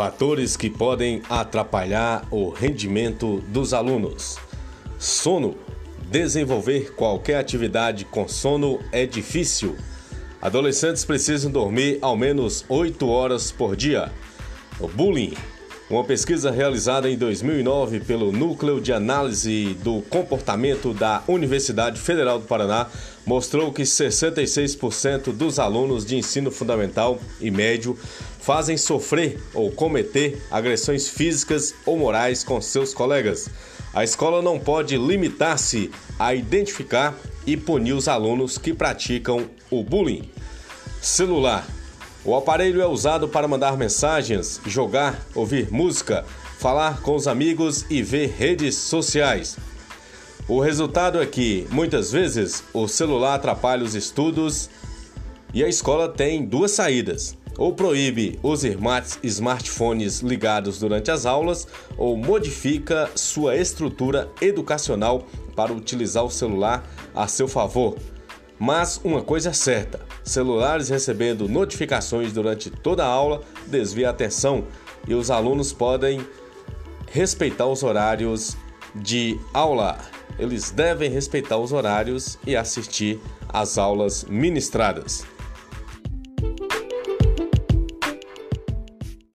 Fatores que podem atrapalhar o rendimento dos alunos. Sono. Desenvolver qualquer atividade com sono é difícil. Adolescentes precisam dormir ao menos 8 horas por dia. O bullying. Uma pesquisa realizada em 2009 pelo Núcleo de Análise do Comportamento da Universidade Federal do Paraná mostrou que 66% dos alunos de ensino fundamental e médio fazem sofrer ou cometer agressões físicas ou morais com seus colegas. A escola não pode limitar-se a identificar e punir os alunos que praticam o bullying. Celular. O aparelho é usado para mandar mensagens, jogar, ouvir música, falar com os amigos e ver redes sociais. O resultado é que, muitas vezes, o celular atrapalha os estudos e a escola tem duas saídas: ou proíbe os smartphones ligados durante as aulas, ou modifica sua estrutura educacional para utilizar o celular a seu favor. Mas uma coisa é certa: celulares recebendo notificações durante toda a aula desvia a atenção e os alunos podem respeitar os horários de aula. Eles devem respeitar os horários e assistir às aulas ministradas.